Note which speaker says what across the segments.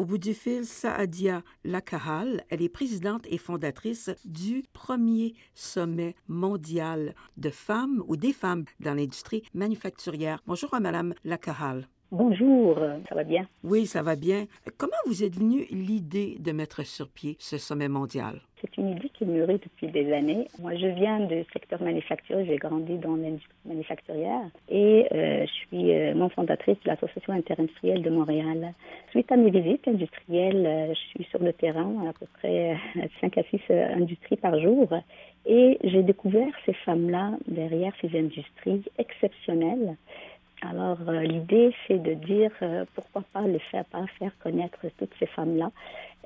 Speaker 1: Au bout du fil, Saadia Lakahal, elle est présidente et fondatrice du premier sommet mondial de femmes ou des femmes dans l'industrie manufacturière. Bonjour à Madame Lakahal.
Speaker 2: Bonjour, ça va bien?
Speaker 1: Oui, ça va bien. Comment vous êtes venue l'idée de mettre sur pied ce sommet mondial?
Speaker 2: C'est idée qui mûrit depuis des années. Moi, je viens du secteur manufacturier, j'ai grandi dans l'industrie manufacturière et euh, je suis euh, fondatrice de l'Association interindustrielle de Montréal. Suite à mes visites industrielles, euh, je suis sur le terrain, à peu près 5 à 6 industries par jour, et j'ai découvert ces femmes-là derrière ces industries exceptionnelles alors, euh, l'idée, c'est de dire euh, pourquoi pas le faire, pas faire connaître toutes ces femmes-là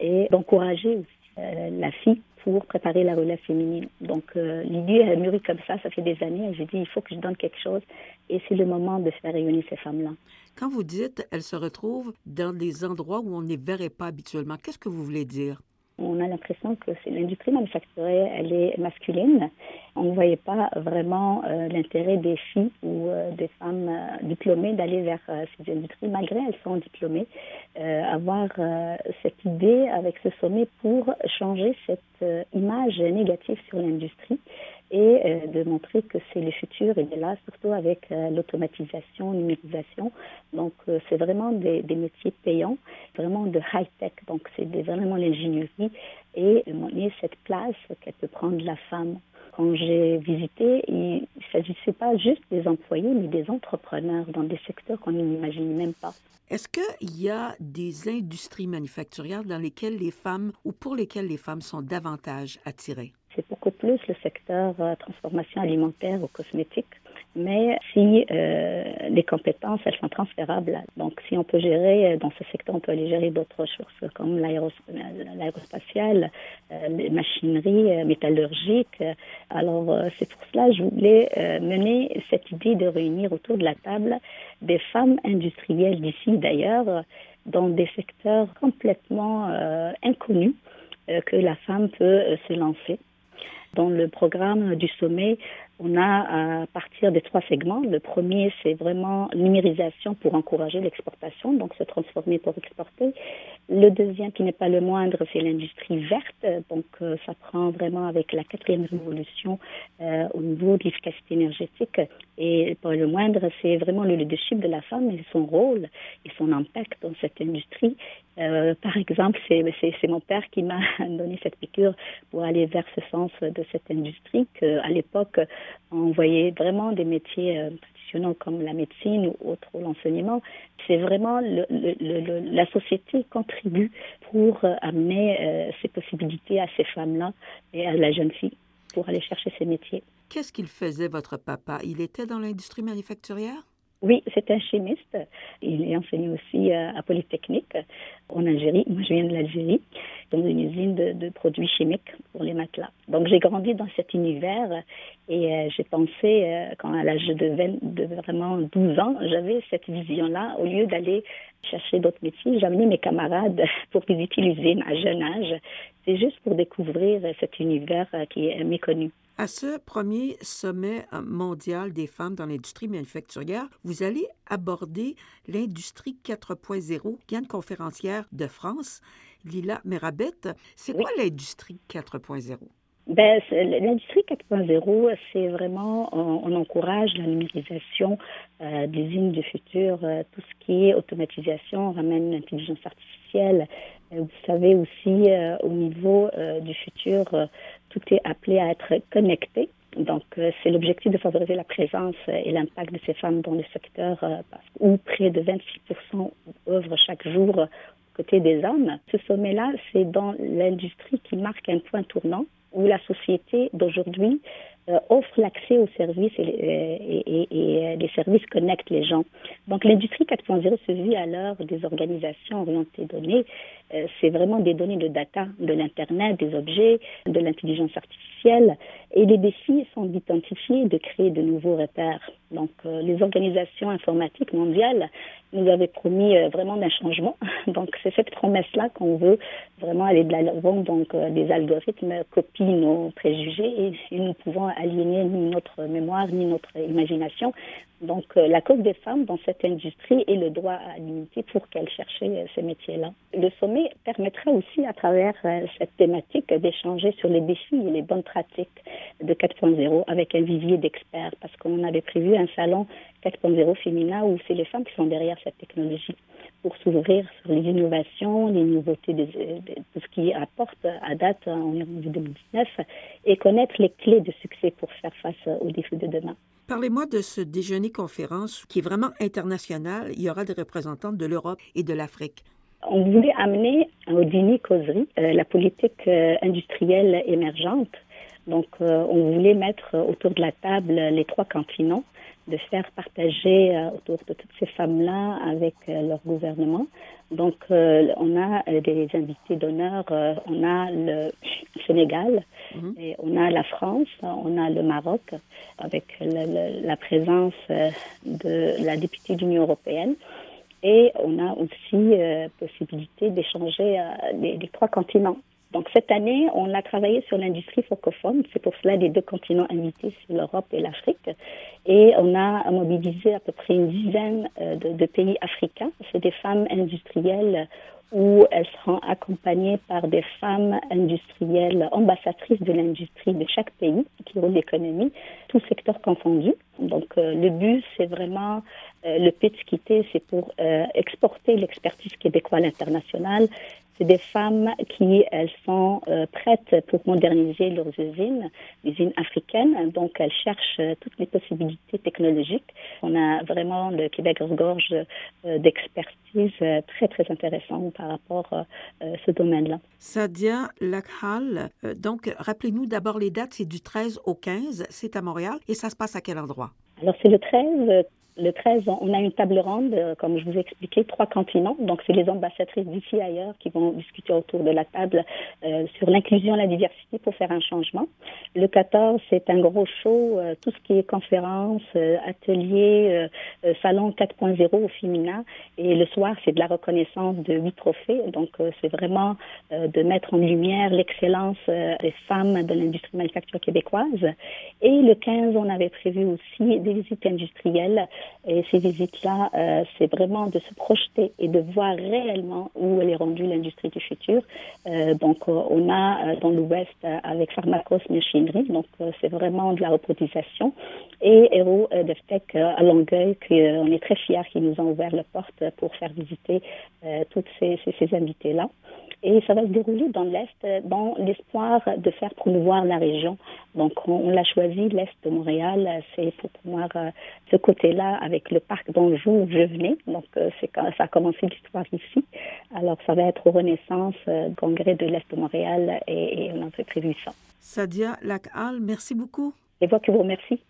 Speaker 2: et d'encourager aussi euh, la fille pour préparer la relève féminine. Donc, l'idée a mûri comme ça, ça fait des années. J'ai dit, il faut que je donne quelque chose et c'est le moment de faire réunir ces femmes-là.
Speaker 1: Quand vous dites, elles se retrouvent dans des endroits où on ne les verrait pas habituellement, qu'est-ce que vous voulez dire?
Speaker 2: On a l'impression que l'industrie manufacturière, elle est masculine. On ne voyait pas vraiment euh, l'intérêt des filles ou euh, des femmes euh, diplômées d'aller vers ces industries, malgré elles sont diplômées. avoir cette idée avec ce sommet pour changer cette image négative sur l'industrie et euh, de montrer que c'est le futur et de là, surtout avec euh, l'automatisation, numérisation. Donc, euh, c'est vraiment des, métiers payants, vraiment de high-tech. Donc, c'est vraiment l'ingénierie et cette place qu'elle peut prendre la femme. Quand j'ai visité, il ne s'agissait pas juste des employés, mais des entrepreneurs dans des secteurs qu'on n'imagine même pas.
Speaker 1: Est-ce qu'il y a des industries manufacturières dans lesquelles les femmes ou pour lesquelles les femmes sont davantage attirées?
Speaker 2: C'est beaucoup plus le secteur euh, transformation alimentaire ou cosmétique. Mais si euh, les compétences, elles sont transférables, donc si on peut gérer euh, dans ce secteur, on peut aller gérer d'autres ressources comme l'aérospatiale, les machineries métallurgiques. Alors c'est pour cela que je voulais mener cette idée de réunir autour de la table des femmes industrielles d'ici d'ailleurs, dans des secteurs complètement inconnus que la femme peut se lancer. Dans le programme du sommet, on a à partir des trois segments. Le premier, c'est vraiment numérisation pour encourager l'exportation, donc se transformer pour exporter. Le deuxième, qui n'est pas le moindre, c'est l'industrie verte. Donc, euh, ça prend vraiment avec la quatrième révolution euh, au niveau de l'efficacité énergétique. Et pas le moindre, c'est vraiment le leadership de la femme et son rôle et son impact dans cette industrie. Euh, par exemple, c'est mon père qui m'a donné cette piqûre pour aller vers ce sens de cette industrie qu'à l'époque, on voyait vraiment des métiers euh, traditionnels comme la médecine ou autre, l'enseignement. C'est vraiment la société contribue pour euh, amener euh, ces possibilités à ces femmes-là et à la jeune fille pour aller chercher ces métiers.
Speaker 1: Qu'est-ce qu'il faisait, votre papa? Il était dans l'industrie manufacturière?
Speaker 2: Oui, c'est un chimiste. Il enseigne aussi à Polytechnique en Algérie. Moi, je viens de l'Algérie, dans une usine de, produits chimiques pour les matelas. Donc, j'ai grandi dans cet univers et euh, j'ai pensé, euh, quand à l'âge de, vraiment 12 ans, j'avais cette vision-là. Au lieu d'aller chercher d'autres métiers, j'amenais mes camarades pour visiter l'usine à jeune âge. C'est juste pour découvrir cet univers euh, qui est méconnu.
Speaker 1: À ce premier sommet mondial des femmes dans l'industrie manufacturière, vous allez aborder l'industrie 4.0. Il y a une conférencière de France, Lila Merabet. C'est quoi l'industrie 4.0?
Speaker 2: Ben, l'industrie 4.0, c'est vraiment, on, encourage la numérisation euh, des usines du futur, euh, tout ce qui est automatisation, on ramène l'intelligence artificielle. Euh, vous savez aussi, euh, au niveau du futur, tout est appelé à être connecté. Donc, c'est l'objectif de favoriser la présence et l'impact de ces femmes dans le secteur où près de 26% œuvrent chaque jour aux côtés des hommes. Ce sommet-là, c'est dans l'industrie qui marque un point tournant où la société d'aujourd'hui euh, offre l'accès aux services et, et, euh, les services connectent les gens. Donc l'industrie 4.0 se vit à l'heure des organisations orientées données. Euh, c'est vraiment des données de data, de l'Internet, des objets, de l'intelligence artificielle. Et les défis sont d'identifier de créer de nouveaux repères. Donc les organisations informatiques mondiales nous avaient promis vraiment un changement. Donc c'est cette promesse-là qu'on veut vraiment aller de l'avant. Donc les algorithmes copient nos préjugés et nous pouvons aliéner ni notre mémoire ni notre imagination. Donc, euh, la cause des femmes dans cette industrie est le droit à l'unité pour qu'elles cherchent euh, ces métiers-là. Le sommet permettra aussi, à travers euh, cette thématique, d'échanger sur les défis et les bonnes pratiques de 4.0 avec un vivier d'experts, parce qu'on avait prévu un salon 4.0 féminin où c'est les femmes qui sont derrière cette technologie pour s'ouvrir sur les innovations, les nouveautés de, ce qui apporte à date en 2019 et connaître les clés de succès pour faire face aux défis de demain.
Speaker 1: Parlez-moi de ce déjeuner-conférence qui est vraiment international. Il y aura des représentants de l'Europe et de l'Afrique.
Speaker 2: On voulait amener au dîner causerie euh, la politique euh, industrielle émergente. Donc, euh, on voulait mettre autour de la table les trois continents, de faire partager autour de toutes ces femmes-là avec leur gouvernement. Donc, on a des invités d'honneur. on a le Sénégal, Mhm. Et on a la France, on a le Maroc, avec la présence euh, de la députée de l'Union européenne. Et on a aussi euh, possibilité d'échanger euh, les, trois continents. Donc cette année, on a travaillé sur l'industrie francophone. C'est pour cela les deux continents invités, c'est l'Europe et l'Afrique. Et on a mobilisé à peu près une dizaine de, de pays africains. C'est des femmes industrielles où elles seront accompagnées par des femmes industrielles, ambassadrices de l'industrie de chaque pays qui ont l'économie, tout secteur confondu. Donc euh, le but, c'est vraiment euh, le pitch quitté, c'est pour euh, exporter l'expertise québécoise à l'international c'est des femmes qui, elles sont euh, prêtes pour moderniser leurs usines, usines africaines. Donc, elles cherchent euh, toutes les possibilités technologiques. On a vraiment le Québec regorge euh, d'expertise très, très intéressante par rapport à ce domaine-là.
Speaker 1: Sadia Lakhal, donc, rappelez-nous d'abord les dates. C'est du 13 au 15. C'est à Montréal. Et ça se passe à quel endroit?
Speaker 2: Alors, c'est le 13 le 13, on a une table ronde, euh, comme je vous ai expliqué, trois continents. Donc, c'est les ambassadrices d'ici et ailleurs qui vont discuter autour de la table euh, sur l'inclusion la diversité pour faire un changement. Le 14, c'est un gros show, euh, tout ce qui est conférences, ateliers, salon 4.0 au féminin. Et le soir, c'est de la reconnaissance de huit trophées. Donc, c'est vraiment de mettre en lumière l'excellence des femmes de l'industrie manufacture québécoise. Et le 15, on avait prévu aussi des visites industrielles et ces visites-là, euh, c'est vraiment de se projeter et de voir réellement où elle est rendue l'industrie du futur. Euh, donc, euh, on a dans l'Ouest avec Pharmacos Machinery, donc c'est vraiment de la robotisation. Et Hero DevTech à Longueuil, on est très fiers qu'ils nous ont ouvert la porte pour faire visiter toutes ces, ces invités-là. Et ça va se dérouler dans l'Est, dans l'espoir de faire promouvoir la région. Donc, on, l'a choisi, l'Est de Montréal, c'est pour promouvoir ce côté-là avec le parc d'Anjou où je venais. Donc, euh, c'est ça a commencé l'histoire ici. Alors, ça va être Renaissance, euh, congrès de l'Est de Montréal et, on a prévu ça.
Speaker 1: Sadia Lakhal, merci beaucoup.
Speaker 2: Et moi qui vous remercie.